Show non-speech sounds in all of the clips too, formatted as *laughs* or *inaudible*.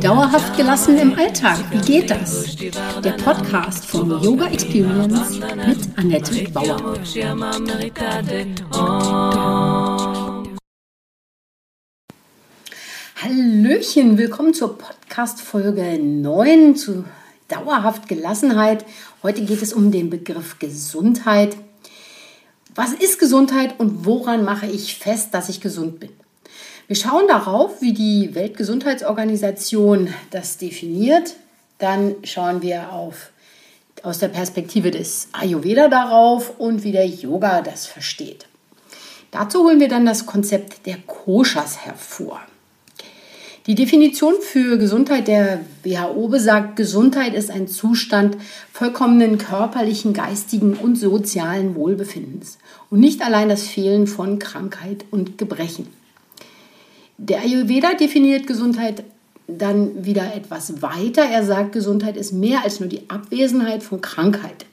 Dauerhaft gelassen im Alltag, wie geht das? Der Podcast von Yoga Experience mit Annette Bauer. Hallöchen, willkommen zur Podcast Folge 9 zu Dauerhaft Gelassenheit. Heute geht es um den Begriff Gesundheit. Was ist Gesundheit und woran mache ich fest, dass ich gesund bin? Wir schauen darauf, wie die Weltgesundheitsorganisation das definiert. Dann schauen wir auf, aus der Perspektive des Ayurveda darauf und wie der Yoga das versteht. Dazu holen wir dann das Konzept der Koshas hervor. Die Definition für Gesundheit der WHO besagt, Gesundheit ist ein Zustand vollkommenen körperlichen, geistigen und sozialen Wohlbefindens und nicht allein das Fehlen von Krankheit und Gebrechen. Der Ayurveda definiert Gesundheit dann wieder etwas weiter. Er sagt, Gesundheit ist mehr als nur die Abwesenheit von Krankheit.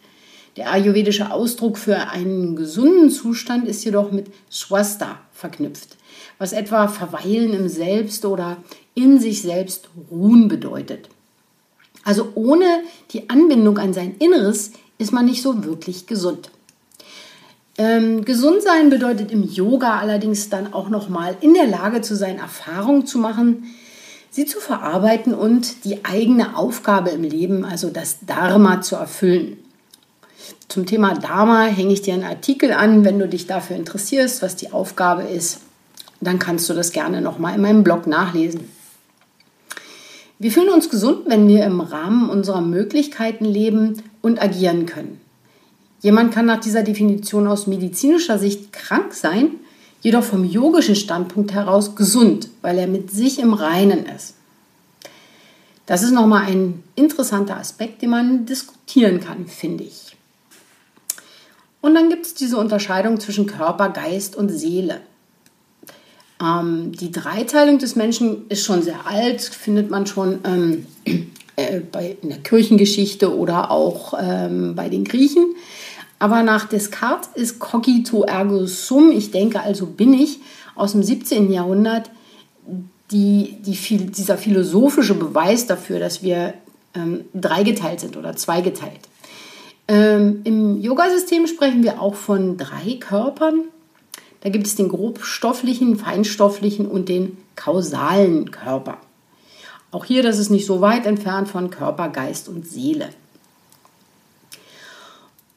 Der ayurvedische Ausdruck für einen gesunden Zustand ist jedoch mit Swasta verknüpft, was etwa Verweilen im Selbst oder in sich selbst ruhen bedeutet. Also ohne die Anbindung an sein Inneres ist man nicht so wirklich gesund. Ähm, gesund sein bedeutet im Yoga allerdings dann auch nochmal in der Lage zu sein, Erfahrungen zu machen, sie zu verarbeiten und die eigene Aufgabe im Leben, also das Dharma, zu erfüllen. Zum Thema Dharma hänge ich dir einen Artikel an, wenn du dich dafür interessierst, was die Aufgabe ist. Dann kannst du das gerne nochmal in meinem Blog nachlesen. Wir fühlen uns gesund, wenn wir im Rahmen unserer Möglichkeiten leben und agieren können. Jemand kann nach dieser Definition aus medizinischer Sicht krank sein, jedoch vom yogischen Standpunkt heraus gesund, weil er mit sich im Reinen ist. Das ist nochmal ein interessanter Aspekt, den man diskutieren kann, finde ich. Und dann gibt es diese Unterscheidung zwischen Körper, Geist und Seele. Ähm, die Dreiteilung des Menschen ist schon sehr alt, findet man schon ähm, äh, bei, in der Kirchengeschichte oder auch ähm, bei den Griechen. Aber nach Descartes ist cogito ergo sum, ich denke also bin ich, aus dem 17. Jahrhundert die, die, dieser philosophische Beweis dafür, dass wir ähm, dreigeteilt sind oder zweigeteilt. Ähm, Im Yoga-System sprechen wir auch von drei Körpern. Da gibt es den grobstofflichen, feinstofflichen und den kausalen Körper. Auch hier, das ist nicht so weit entfernt von Körper, Geist und Seele.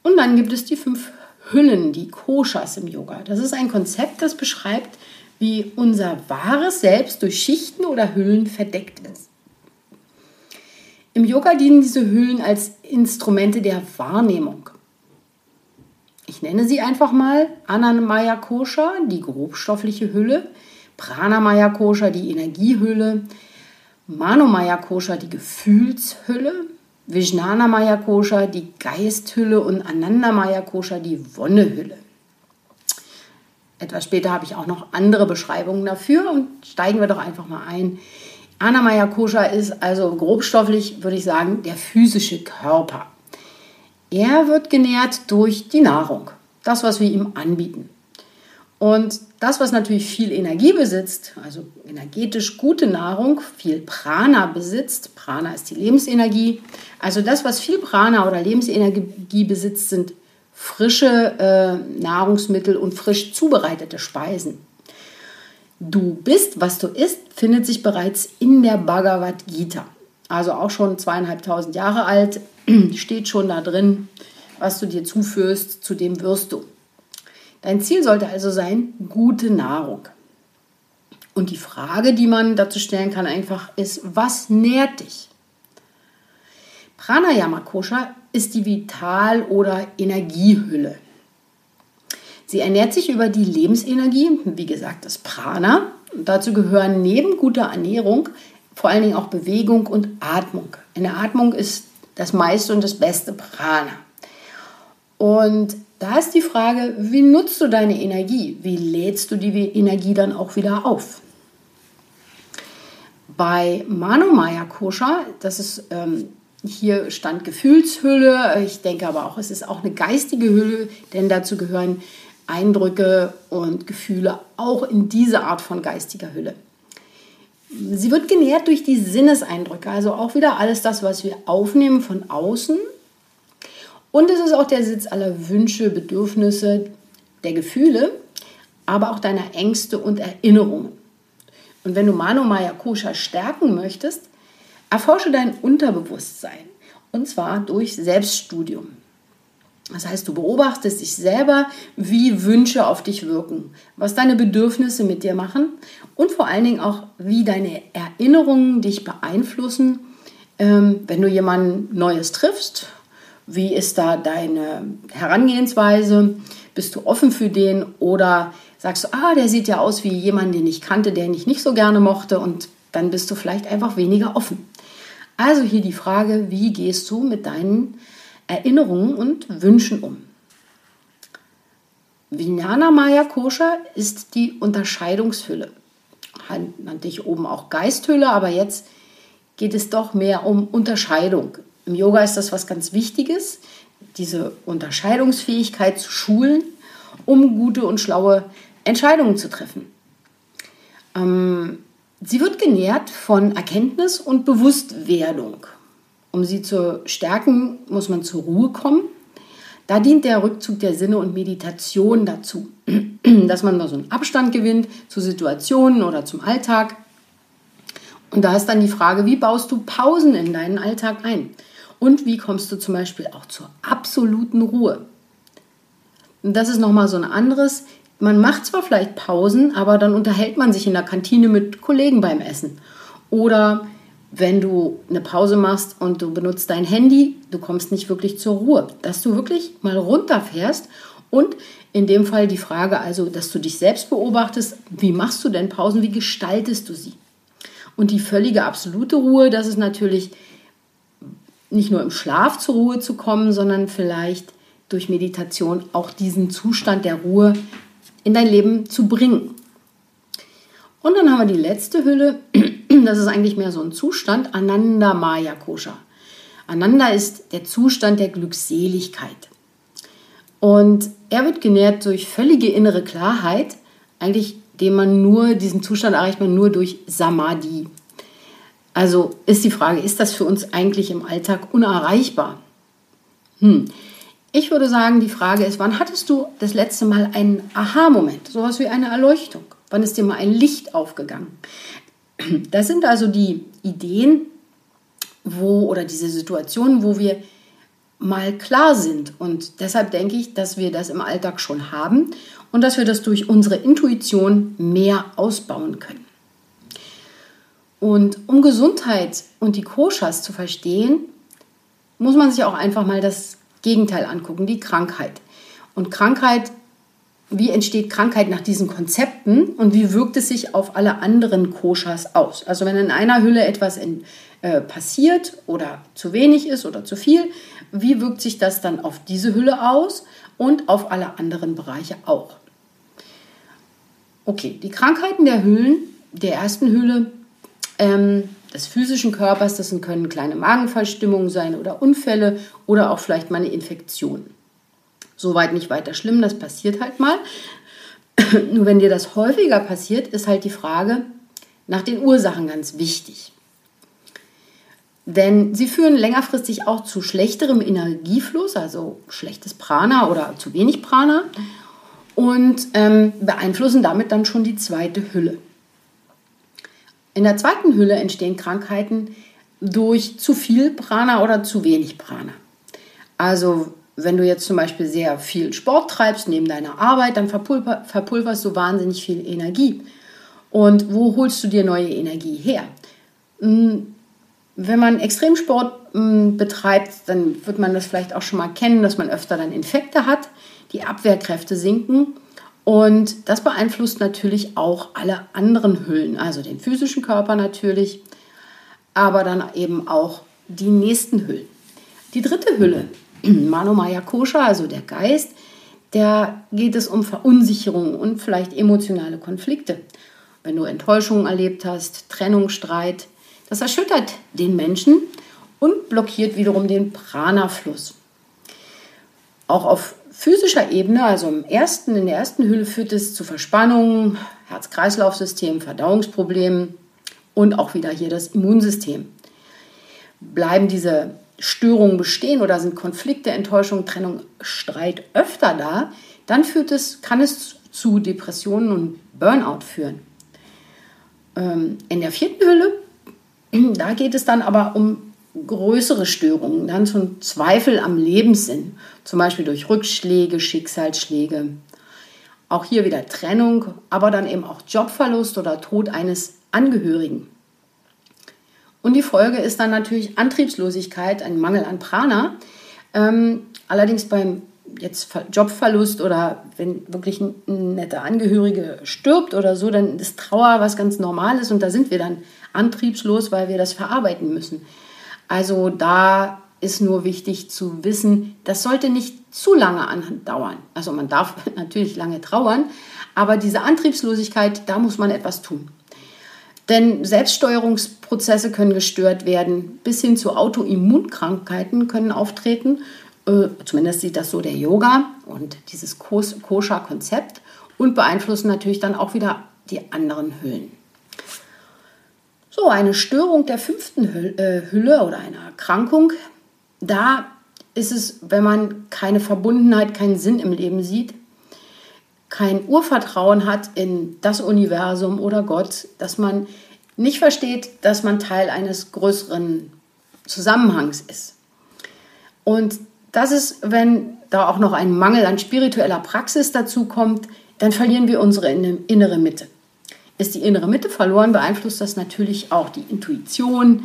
Und dann gibt es die fünf Hüllen, die Koshas im Yoga. Das ist ein Konzept, das beschreibt, wie unser wahres Selbst durch Schichten oder Hüllen verdeckt ist. Im Yoga dienen diese Hüllen als Instrumente der Wahrnehmung. Ich nenne sie einfach mal Anamaya Kosha, die grobstoffliche Hülle, Pranamaya Kosha, die Energiehülle, Manomaya Kosha, die Gefühlshülle, Vijnanamaya Kosha, die Geisthülle und Anandamaya Kosha, die Wonnehülle. Etwas später habe ich auch noch andere Beschreibungen dafür und steigen wir doch einfach mal ein. Anamaya Kosha ist also grobstofflich, würde ich sagen, der physische Körper. Er wird genährt durch die Nahrung, das, was wir ihm anbieten. Und das, was natürlich viel Energie besitzt, also energetisch gute Nahrung, viel Prana besitzt, Prana ist die Lebensenergie, also das, was viel Prana oder Lebensenergie besitzt, sind frische äh, Nahrungsmittel und frisch zubereitete Speisen. Du bist, was du isst, findet sich bereits in der Bhagavad Gita. Also auch schon zweieinhalbtausend Jahre alt, *clears throat* steht schon da drin, was du dir zuführst, zu dem wirst du. Dein Ziel sollte also sein, gute Nahrung. Und die Frage, die man dazu stellen kann, einfach ist, was nährt dich? Pranayama Kosha ist die Vital- oder Energiehülle. Sie ernährt sich über die Lebensenergie, wie gesagt, das Prana. Und dazu gehören neben guter Ernährung vor allen Dingen auch Bewegung und Atmung. In der Atmung ist das meiste und das beste Prana. Und da ist die Frage, wie nutzt du deine Energie? Wie lädst du die Energie dann auch wieder auf? Bei Manomaya Kosha, das ist ähm, hier stand Gefühlshülle, ich denke aber auch, es ist auch eine geistige Hülle, denn dazu gehören Eindrücke und Gefühle auch in diese Art von geistiger Hülle. Sie wird genährt durch die Sinneseindrücke, also auch wieder alles das, was wir aufnehmen von außen. Und es ist auch der Sitz aller Wünsche, Bedürfnisse, der Gefühle, aber auch deiner Ängste und Erinnerungen. Und wenn du Mano Maya Kosha stärken möchtest, erforsche dein Unterbewusstsein. Und zwar durch Selbststudium. Das heißt, du beobachtest dich selber, wie Wünsche auf dich wirken, was deine Bedürfnisse mit dir machen und vor allen Dingen auch, wie deine Erinnerungen dich beeinflussen, ähm, wenn du jemanden Neues triffst. Wie ist da deine Herangehensweise? Bist du offen für den oder sagst du, ah, der sieht ja aus wie jemand, den ich kannte, den ich nicht so gerne mochte und dann bist du vielleicht einfach weniger offen. Also hier die Frage, wie gehst du mit deinen Erinnerungen und Wünschen um. Vijnana Maya Kosha ist die Unterscheidungshülle. Nannte ich oben auch Geisthülle, aber jetzt geht es doch mehr um Unterscheidung. Im Yoga ist das was ganz Wichtiges, diese Unterscheidungsfähigkeit zu schulen, um gute und schlaue Entscheidungen zu treffen. Ähm, sie wird genährt von Erkenntnis und Bewusstwerdung. Um sie zu stärken, muss man zur Ruhe kommen. Da dient der Rückzug der Sinne und Meditation dazu, *clears throat* dass man mal so einen Abstand gewinnt zu Situationen oder zum Alltag. Und da ist dann die Frage, wie baust du Pausen in deinen Alltag ein? Und wie kommst du zum Beispiel auch zur absoluten Ruhe? Und das ist nochmal so ein anderes. Man macht zwar vielleicht Pausen, aber dann unterhält man sich in der Kantine mit Kollegen beim Essen. Oder wenn du eine Pause machst und du benutzt dein Handy, du kommst nicht wirklich zur Ruhe. Dass du wirklich mal runterfährst und in dem Fall die Frage also, dass du dich selbst beobachtest, wie machst du denn Pausen, wie gestaltest du sie? Und die völlige absolute Ruhe, das ist natürlich nicht nur im Schlaf zur Ruhe zu kommen, sondern vielleicht durch Meditation auch diesen Zustand der Ruhe in dein Leben zu bringen. Und dann haben wir die letzte Hülle, *clears throat* das ist eigentlich mehr so ein Zustand, Ananda Maya Kosha. Ananda ist der Zustand der Glückseligkeit. Und er wird genährt durch völlige innere Klarheit, eigentlich den man nur, diesen Zustand erreicht man nur durch Samadhi. Also ist die Frage, ist das für uns eigentlich im Alltag unerreichbar? Hm. Ich würde sagen, die Frage ist, wann hattest du das letzte Mal einen Aha-Moment, sowas wie eine Erleuchtung? Wann ist dir mal ein Licht aufgegangen? *clears throat* Das sind also die Ideen, wo oder diese Situationen, wo wir mal klar sind. Und deshalb denke ich, dass wir das im Alltag schon haben und dass wir das durch unsere Intuition mehr ausbauen können. Und um Gesundheit und die Koshas zu verstehen, muss man sich auch einfach mal das Gegenteil angucken, die Krankheit. Und Krankheit wie entsteht Krankheit nach diesen Konzepten und wie wirkt es sich auf alle anderen Koshas aus. Also wenn in einer Hülle etwas in, äh, passiert oder zu wenig ist oder zu viel, wie wirkt sich das dann auf diese Hülle aus und auf alle anderen Bereiche auch. Okay, die Krankheiten der Hüllen, der ersten Hülle, ähm, des physischen Körpers, das können kleine Magenverstimmungen sein oder Unfälle oder auch vielleicht mal eine Infektion. Soweit nicht weiter schlimm, das passiert halt mal. *clears throat* Nur wenn dir das häufiger passiert, ist halt die Frage nach den Ursachen ganz wichtig. Denn sie führen längerfristig auch zu schlechterem Energiefluss, also schlechtes Prana oder zu wenig Prana und ähm, beeinflussen damit dann schon die zweite Hülle. In der zweiten Hülle entstehen Krankheiten durch zu viel Prana oder zu wenig Prana. Also wenn du jetzt zum Beispiel sehr viel Sport treibst neben deiner Arbeit, dann verpulver, verpulverst du wahnsinnig viel Energie. Und wo holst du dir neue Energie her? Hm, wenn man Extremsport hm, betreibt, dann wird man das vielleicht auch schon mal kennen, dass man öfter dann Infekte hat, die Abwehrkräfte sinken. Und das beeinflusst natürlich auch alle anderen Hüllen, also den physischen Körper natürlich, aber dann eben auch die nächsten Hüllen. Die dritte Hülle *clears throat* Manomaya Kosha, also der Geist, da geht es um Verunsicherung und vielleicht emotionale Konflikte. Wenn du Enttäuschungen erlebt hast, Trennung, Streit, das erschüttert den Menschen und blockiert wiederum den Prana-Fluss. Auch auf physischer Ebene, also im ersten, in der ersten Hülle, führt es zu Verspannungen, Herz-Kreislauf-System, Verdauungsproblemen und auch wieder hier das Immunsystem. Bleiben diese Störungen bestehen oder sind Konflikte, Enttäuschung, Trennung, Streit öfter da, dann führt es, kann es zu Depressionen und Burnout führen. Ähm, in der vierten Hülle, da geht es dann aber um größere Störungen, dann zum Zweifel am Lebenssinn, zum Beispiel durch Rückschläge, Schicksalsschläge. Auch hier wieder Trennung, aber dann eben auch Jobverlust oder Tod eines Angehörigen. Und die Folge ist dann natürlich Antriebslosigkeit, ein Mangel an Prana. Ähm, allerdings beim jetzt Jobverlust oder wenn wirklich ein, ein netter Angehörige stirbt oder so, dann ist Trauer was ganz Normales und da sind wir dann antriebslos, weil wir das verarbeiten müssen. Also da ist nur wichtig zu wissen, das sollte nicht zu lange andauern. Also man darf *laughs* natürlich lange trauern, aber diese Antriebslosigkeit, da muss man etwas tun. Denn Selbststeuerungsprozesse können gestört werden, bis hin zu Autoimmunkrankheiten können auftreten. Äh, zumindest sieht das so der Yoga und dieses Koscher-Konzept und beeinflussen natürlich dann auch wieder die anderen Hüllen. So, eine Störung der fünften äh, Hülle oder eine Erkrankung, da ist es, wenn man keine Verbundenheit, keinen Sinn im Leben sieht, kein Urvertrauen hat in das Universum oder Gott, dass man nicht versteht, dass man Teil eines größeren Zusammenhangs ist. Und das ist, wenn da auch noch ein Mangel an spiritueller Praxis dazu kommt, dann verlieren wir unsere innere Mitte. Ist die innere Mitte verloren, beeinflusst das natürlich auch die Intuition.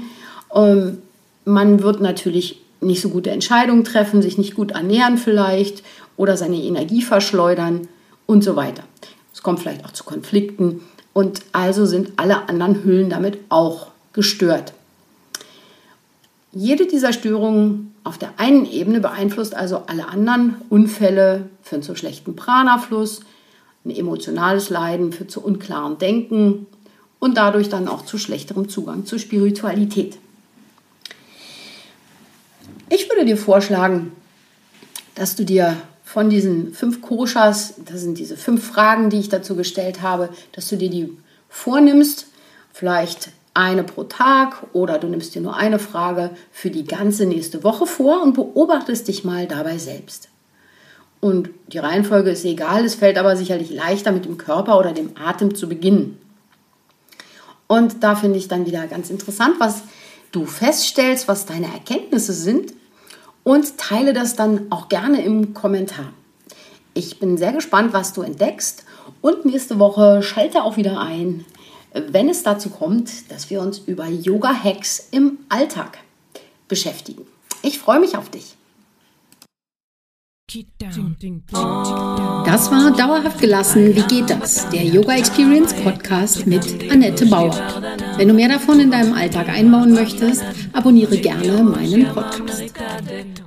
Ähm, man wird natürlich nicht so gute Entscheidungen treffen, sich nicht gut ernähren vielleicht oder seine Energie verschleudern und so weiter. Es kommt vielleicht auch zu Konflikten und also sind alle anderen Hüllen damit auch gestört. Jede dieser Störungen auf der einen Ebene beeinflusst also alle anderen Unfälle, führen zu schlechtem Pranafluss, ein emotionales Leiden führt zu unklaren Denken und dadurch dann auch zu schlechterem Zugang zur Spiritualität. Ich würde dir vorschlagen, dass du dir von diesen fünf Koshas, das sind diese fünf Fragen, die ich dazu gestellt habe, dass du dir die vornimmst, vielleicht eine pro Tag oder du nimmst dir nur eine Frage für die ganze nächste Woche vor und beobachtest dich mal dabei selbst. Und die Reihenfolge ist egal, es fällt aber sicherlich leichter mit dem Körper oder dem Atem zu beginnen. Und da finde ich dann wieder ganz interessant, was du feststellst, was deine Erkenntnisse sind und teile das dann auch gerne im Kommentar. Ich bin sehr gespannt, was du entdeckst und nächste Woche schalte auch wieder ein, wenn es dazu kommt, dass wir uns über Yoga-Hacks im Alltag beschäftigen. Ich freue mich auf dich. Das war Dauerhaft gelassen. Wie geht das? Der Yoga Experience Podcast mit Annette Bauer. Wenn du mehr davon in deinem Alltag einbauen möchtest, abonniere gerne meinen Podcast. garden